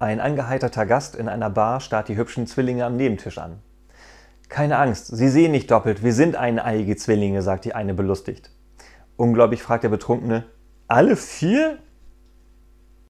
Ein angeheiterter Gast in einer Bar starrt die hübschen Zwillinge am Nebentisch an. Keine Angst, Sie sehen nicht doppelt, wir sind eineiige Zwillinge, sagt die eine belustigt. Ungläubig fragt der Betrunkene, alle vier?